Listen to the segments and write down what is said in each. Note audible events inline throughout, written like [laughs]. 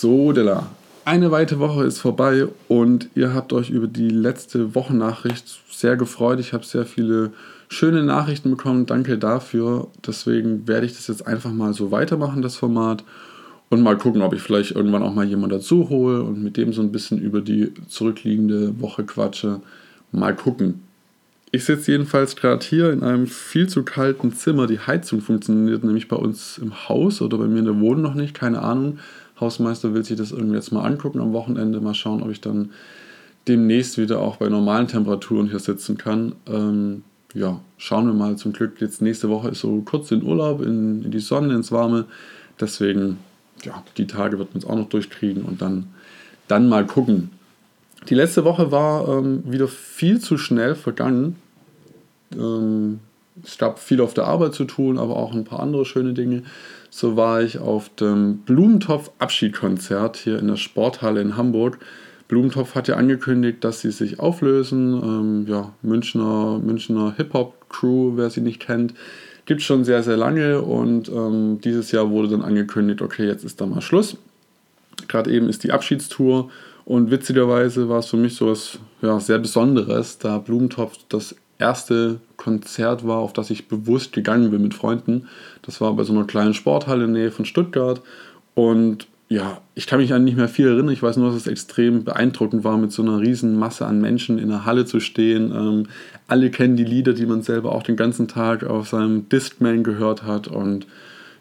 So, Della. Eine weitere Woche ist vorbei und ihr habt euch über die letzte Wochennachricht sehr gefreut. Ich habe sehr viele schöne Nachrichten bekommen. Danke dafür. Deswegen werde ich das jetzt einfach mal so weitermachen, das Format. Und mal gucken, ob ich vielleicht irgendwann auch mal jemanden dazu hole und mit dem so ein bisschen über die zurückliegende Woche quatsche. Mal gucken. Ich sitze jedenfalls gerade hier in einem viel zu kalten Zimmer. Die Heizung funktioniert nämlich bei uns im Haus oder bei mir in der Wohnung noch nicht, keine Ahnung. Hausmeister will sich das irgendwie jetzt mal angucken am Wochenende, mal schauen, ob ich dann demnächst wieder auch bei normalen Temperaturen hier sitzen kann. Ähm, ja, schauen wir mal. Zum Glück jetzt nächste Woche ist so kurz in Urlaub, in, in die Sonne, ins Warme. Deswegen, ja, die Tage wird man es auch noch durchkriegen und dann, dann mal gucken. Die letzte Woche war ähm, wieder viel zu schnell vergangen. Ähm, es gab viel auf der Arbeit zu tun, aber auch ein paar andere schöne Dinge. So war ich auf dem Blumentopf-Abschiedkonzert hier in der Sporthalle in Hamburg. Blumentopf hat ja angekündigt, dass sie sich auflösen. Ähm, ja, Münchner, Münchner Hip-Hop-Crew, wer sie nicht kennt, gibt es schon sehr, sehr lange. Und ähm, dieses Jahr wurde dann angekündigt, okay, jetzt ist da mal Schluss. Gerade eben ist die Abschiedstour. Und witzigerweise war es für mich so was ja, sehr Besonderes, da Blumentopf das erste Konzert war, auf das ich bewusst gegangen bin mit Freunden. Das war bei so einer kleinen Sporthalle in der Nähe von Stuttgart. Und ja, ich kann mich an nicht mehr viel erinnern. Ich weiß nur, dass es extrem beeindruckend war, mit so einer riesen Masse an Menschen in der Halle zu stehen. Ähm, alle kennen die Lieder, die man selber auch den ganzen Tag auf seinem Discman gehört hat. Und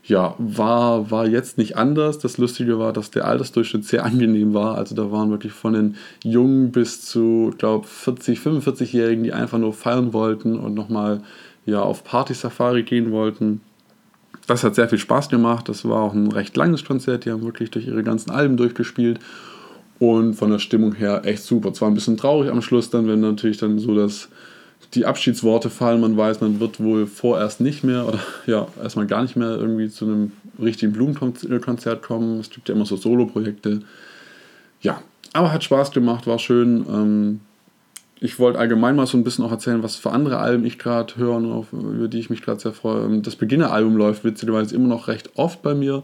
ja, war, war jetzt nicht anders. Das Lustige war, dass der Altersdurchschnitt sehr angenehm war. Also da waren wirklich von den Jungen bis zu, glaube 40, 45-Jährigen, die einfach nur feiern wollten und nochmal ja, auf Party-Safari gehen wollten. Das hat sehr viel Spaß gemacht. Das war auch ein recht langes Konzert. Die haben wirklich durch ihre ganzen Alben durchgespielt. Und von der Stimmung her echt super. Zwar ein bisschen traurig am Schluss dann, wenn natürlich dann so das die Abschiedsworte fallen, man weiß, man wird wohl vorerst nicht mehr oder [laughs] ja, erstmal gar nicht mehr irgendwie zu einem richtigen Blumenkonzert kommen. Es gibt ja immer so Solo-Projekte. Ja, aber hat Spaß gemacht, war schön. Ähm, ich wollte allgemein mal so ein bisschen auch erzählen, was für andere Alben ich gerade höre und über die ich mich gerade sehr freue. Ähm, das Beginner-Album läuft witzigerweise immer noch recht oft bei mir.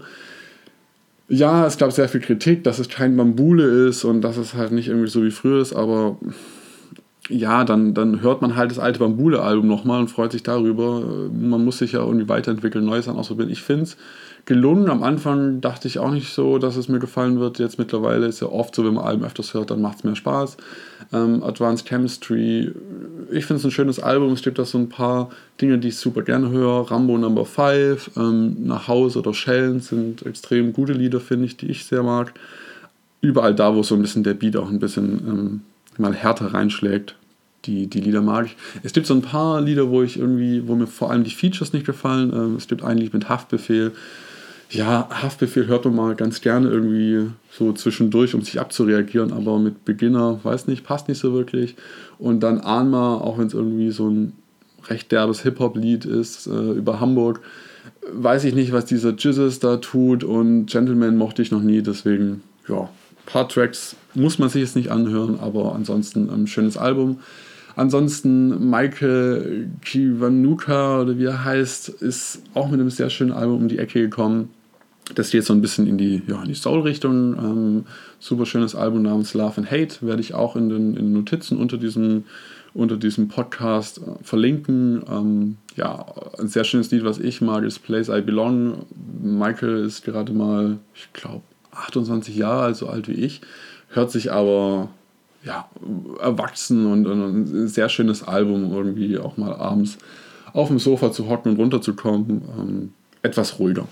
Ja, es gab sehr viel Kritik, dass es kein Bambule ist und dass es halt nicht irgendwie so wie früher ist, aber ja, dann, dann hört man halt das alte Bambule-Album nochmal und freut sich darüber. Man muss sich ja irgendwie weiterentwickeln, Neues an ausprobieren. Ich finde es gelungen. Am Anfang dachte ich auch nicht so, dass es mir gefallen wird. Jetzt mittlerweile ist ja oft so, wenn man Alben öfters hört, dann macht es mehr Spaß. Ähm, Advanced Chemistry, ich finde es ein schönes Album. Es gibt da so ein paar Dinge, die ich super gerne höre. Rambo Number 5, ähm, Nach Hause oder Schellen sind extrem gute Lieder, finde ich, die ich sehr mag. Überall da, wo so ein bisschen der Beat auch ein bisschen ähm, mal härter reinschlägt, die, die Lieder mag ich. Es gibt so ein paar Lieder, wo ich irgendwie, wo mir vor allem die Features nicht gefallen. Ähm, es gibt ein Lied mit Haftbefehl. Ja, Haftbefehl hört man mal ganz gerne irgendwie so zwischendurch, um sich abzureagieren, aber mit Beginner, weiß nicht, passt nicht so wirklich. Und dann Anma, auch wenn es irgendwie so ein recht derbes Hip-Hop-Lied ist äh, über Hamburg, weiß ich nicht, was dieser Jesus da tut und Gentleman mochte ich noch nie, deswegen, ja, paar Tracks muss man sich jetzt nicht anhören, aber ansonsten ein schönes Album. Ansonsten Michael Kiwanuka oder wie er heißt, ist auch mit einem sehr schönen Album um die Ecke gekommen. Das geht so ein bisschen in die, ja, die Soul-Richtung. Ähm, super schönes Album namens Love and Hate werde ich auch in den, in Notizen unter diesem, unter diesem Podcast äh, verlinken. Ähm, ja, ein sehr schönes Lied, was ich mag, ist Place I Belong. Michael ist gerade mal, ich glaube, 28 Jahre alt, so alt wie ich, hört sich aber ja, erwachsen und, und, ein sehr schönes Album, irgendwie auch mal abends auf dem Sofa zu hocken und runterzukommen. Ähm, etwas ruhiger.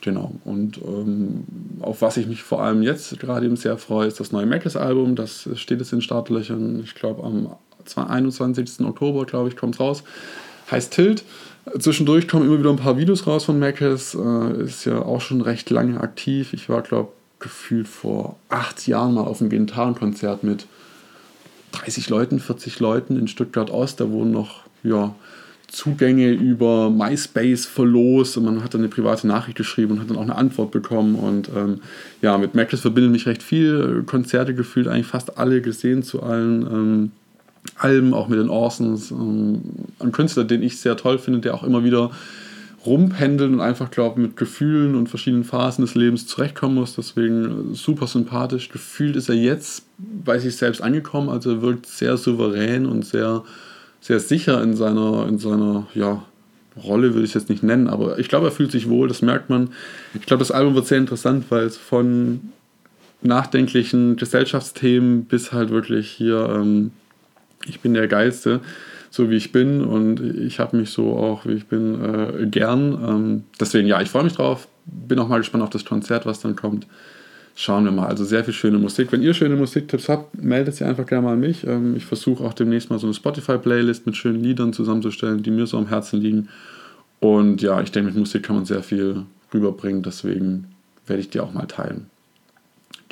Genau. Und ähm, auf was ich mich vor allem jetzt gerade eben sehr freue, ist das neue Mackes-Album. Das steht jetzt in Startlöchern. Ich glaube, am 21. Oktober, glaube ich, kommt es raus. Heißt Tilt. Zwischendurch kommen immer wieder ein paar Videos raus von Mackes. Äh, ist ja auch schon recht lange aktiv. Ich war, glaube gefühlt vor acht Jahren mal auf einem Gitarrenkonzert mit 30 Leuten, 40 Leuten in Stuttgart Ost. Da wurden noch ja, Zugänge über MySpace verlost und man hat dann eine private Nachricht geschrieben und hat dann auch eine Antwort bekommen. Und ähm, ja, mit Macless verbindet mich recht viel. Konzerte gefühlt, eigentlich fast alle gesehen zu allen ähm, Alben, auch mit den Orsons. Ähm, ein Künstler, den ich sehr toll finde, der auch immer wieder rumpendeln und einfach, glaube mit Gefühlen und verschiedenen Phasen des Lebens zurechtkommen muss. Deswegen super sympathisch. Gefühlt ist er jetzt bei sich selbst angekommen, also er wirkt sehr souverän und sehr, sehr sicher in seiner, in seiner ja, Rolle, würde ich es jetzt nicht nennen, aber ich glaube, er fühlt sich wohl, das merkt man. Ich glaube, das Album wird sehr interessant, weil es von nachdenklichen Gesellschaftsthemen bis halt wirklich hier, ähm, ich bin der Geilste, so wie ich bin und ich habe mich so auch, wie ich bin, äh, gern. Ähm, deswegen, ja, ich freue mich drauf. Bin auch mal gespannt auf das Konzert, was dann kommt. Schauen wir mal. Also sehr viel schöne Musik. Wenn ihr schöne Musiktipps habt, meldet sie einfach gerne mal an mich. Ähm, ich versuche auch demnächst mal so eine Spotify-Playlist mit schönen Liedern zusammenzustellen, die mir so am Herzen liegen. Und ja, ich denke, mit Musik kann man sehr viel rüberbringen. Deswegen werde ich die auch mal teilen.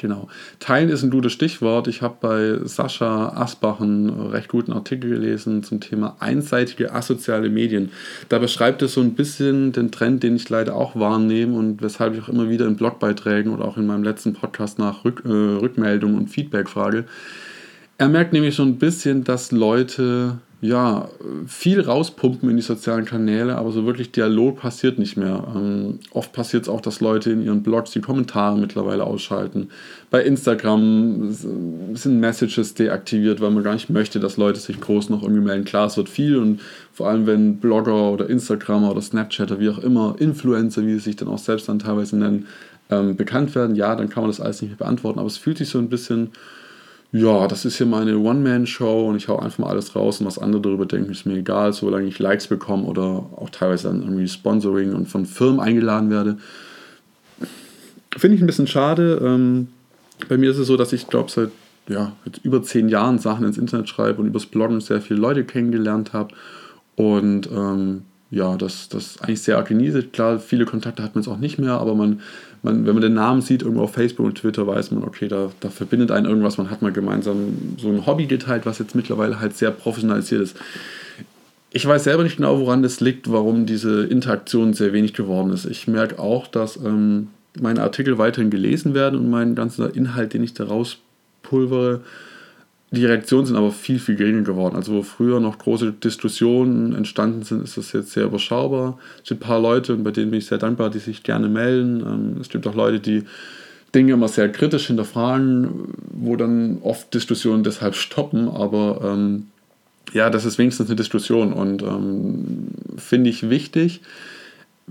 Genau. Teilen ist ein gutes Stichwort. Ich habe bei Sascha Asbach einen recht guten Artikel gelesen zum Thema einseitige asoziale Medien. Da beschreibt es so ein bisschen den Trend, den ich leider auch wahrnehme und weshalb ich auch immer wieder in Blogbeiträgen oder auch in meinem letzten Podcast nach Rück, äh, Rückmeldung und Feedback frage. Er merkt nämlich so ein bisschen, dass Leute ja, viel rauspumpen in die sozialen Kanäle, aber so wirklich Dialog passiert nicht mehr. Ähm, oft passiert es auch, dass Leute in ihren Blogs die Kommentare mittlerweile ausschalten. Bei Instagram sind Messages deaktiviert, weil man gar nicht möchte, dass Leute sich groß noch irgendwie melden. Klar, es wird viel und vor allem, wenn Blogger oder Instagramer oder Snapchatter, wie auch immer, Influencer, wie sie sich dann auch selbst dann teilweise nennen, ähm, bekannt werden, ja, dann kann man das alles nicht mehr beantworten. Aber es fühlt sich so ein bisschen ja, das ist hier meine One-Man-Show und ich hau einfach mal alles raus und was andere darüber denken, ist mir egal, solange ich Likes bekomme oder auch teilweise dann irgendwie Sponsoring und von Firmen eingeladen werde. Finde ich ein bisschen schade. Ähm, bei mir ist es so, dass ich glaube, seit ja, über zehn Jahren Sachen ins Internet schreibe und übers Bloggen sehr viele Leute kennengelernt habe. Und ähm, ja, das, das eigentlich sehr genieße. Klar, viele Kontakte hat man jetzt auch nicht mehr, aber man man, wenn man den Namen sieht, irgendwo auf Facebook und Twitter, weiß man, okay, da, da verbindet einen irgendwas, man hat mal gemeinsam so ein Hobby geteilt, was jetzt mittlerweile halt sehr professionalisiert ist. Ich weiß selber nicht genau, woran das liegt, warum diese Interaktion sehr wenig geworden ist. Ich merke auch, dass ähm, meine Artikel weiterhin gelesen werden und mein ganzer Inhalt, den ich da rauspulvere, die Reaktionen sind aber viel, viel geringer geworden. Also wo früher noch große Diskussionen entstanden sind, ist das jetzt sehr überschaubar. Es gibt ein paar Leute, und bei denen bin ich sehr dankbar, die sich gerne melden. Ähm, es gibt auch Leute, die Dinge immer sehr kritisch hinterfragen, wo dann oft Diskussionen deshalb stoppen. Aber ähm, ja, das ist wenigstens eine Diskussion und ähm, finde ich wichtig.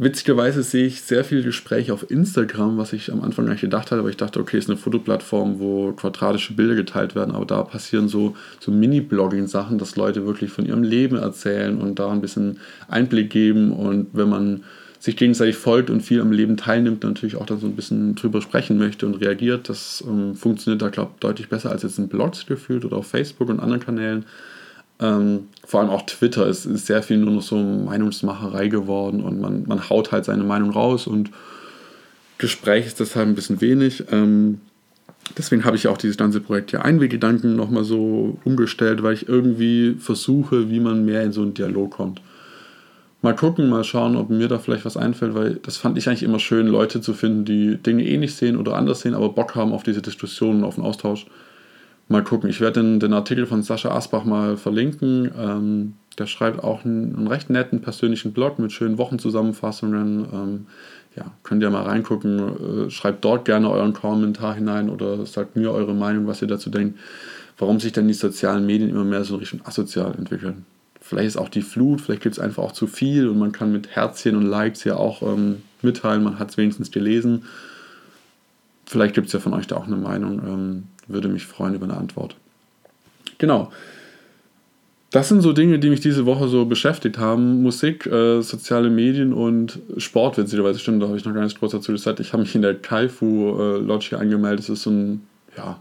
Witzigerweise sehe ich sehr viel Gespräche auf Instagram, was ich am Anfang nicht gedacht hatte, aber ich dachte, okay, es ist eine Fotoplattform, wo quadratische Bilder geteilt werden, aber da passieren so, so Mini-Blogging-Sachen, dass Leute wirklich von ihrem Leben erzählen und da ein bisschen Einblick geben und wenn man sich gegenseitig folgt und viel am Leben teilnimmt, natürlich auch dann so ein bisschen drüber sprechen möchte und reagiert. Das ähm, funktioniert da, glaube ich, deutlich besser als jetzt in Blogs gefühlt oder auf Facebook und anderen Kanälen. Ähm, vor allem auch Twitter ist, ist, sehr viel nur noch so Meinungsmacherei geworden und man, man haut halt seine Meinung raus und Gespräch ist deshalb ein bisschen wenig. Ähm, deswegen habe ich auch dieses ganze Projekt hier Einweggedanken nochmal so umgestellt, weil ich irgendwie versuche, wie man mehr in so einen Dialog kommt. Mal gucken, mal schauen, ob mir da vielleicht was einfällt, weil das fand ich eigentlich immer schön, Leute zu finden, die Dinge ähnlich sehen oder anders sehen, aber Bock haben auf diese Diskussionen, auf den Austausch. Mal gucken. Ich werde den, den Artikel von Sascha Asbach mal verlinken. Ähm, der schreibt auch einen, einen, recht netten persönlichen Blog mit schönen Wochenzusammenfassungen. Ähm, ja, könnt ihr mal reingucken. Äh, schreibt dort gerne euren Kommentar hinein oder sagt mir eure Meinung, was ihr dazu denkt. Warum sich denn die sozialen Medien immer mehr so in Richtung asozial entwickeln. Vielleicht ist auch die Flut, vielleicht gibt es einfach auch zu viel und man kann mit Herzchen und Likes ja auch ähm, mitteilen, man hat es wenigstens gelesen. Vielleicht gibt es ja von euch da auch eine Meinung. Ähm, würde mich freuen über eine Antwort. Genau. Das sind so Dinge, die mich diese Woche so beschäftigt haben. Musik, äh, soziale Medien und Sport, witzigerweise stimmt, da habe ich noch gar nicht groß dazu gesagt. Ich habe mich in der Kaifu äh, Lodge hier angemeldet. Das ist so ein ja,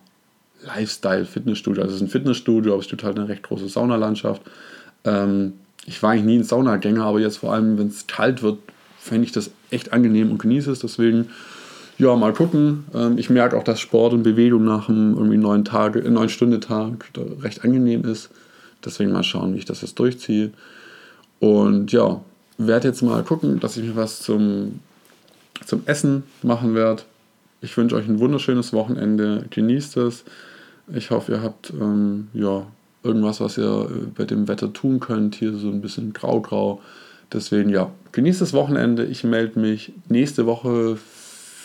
Lifestyle-Fitnessstudio. Also es ist ein Fitnessstudio, aber es gibt halt eine recht große Saunalandschaft. Ähm, ich war eigentlich nie ein Saunagänger, aber jetzt vor allem, wenn es kalt wird, fände ich das echt angenehm und genieße es. Deswegen ja, mal gucken. Ähm, ich merke auch, dass Sport und Bewegung nach einem irgendwie neun Tage, äh, recht angenehm ist. Deswegen mal schauen, wie ich das jetzt durchziehe. Und ja, werde jetzt mal gucken, dass ich mir was zum, zum Essen machen werde. Ich wünsche euch ein wunderschönes Wochenende. Genießt es. Ich hoffe, ihr habt ähm, ja, irgendwas, was ihr äh, bei dem Wetter tun könnt. Hier so ein bisschen grau-grau Deswegen ja, genießt das Wochenende. Ich melde mich nächste Woche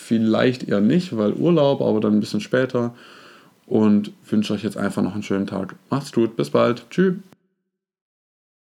vielleicht eher nicht, weil Urlaub, aber dann ein bisschen später. Und wünsche euch jetzt einfach noch einen schönen Tag. Macht's gut, bis bald. Tschüss.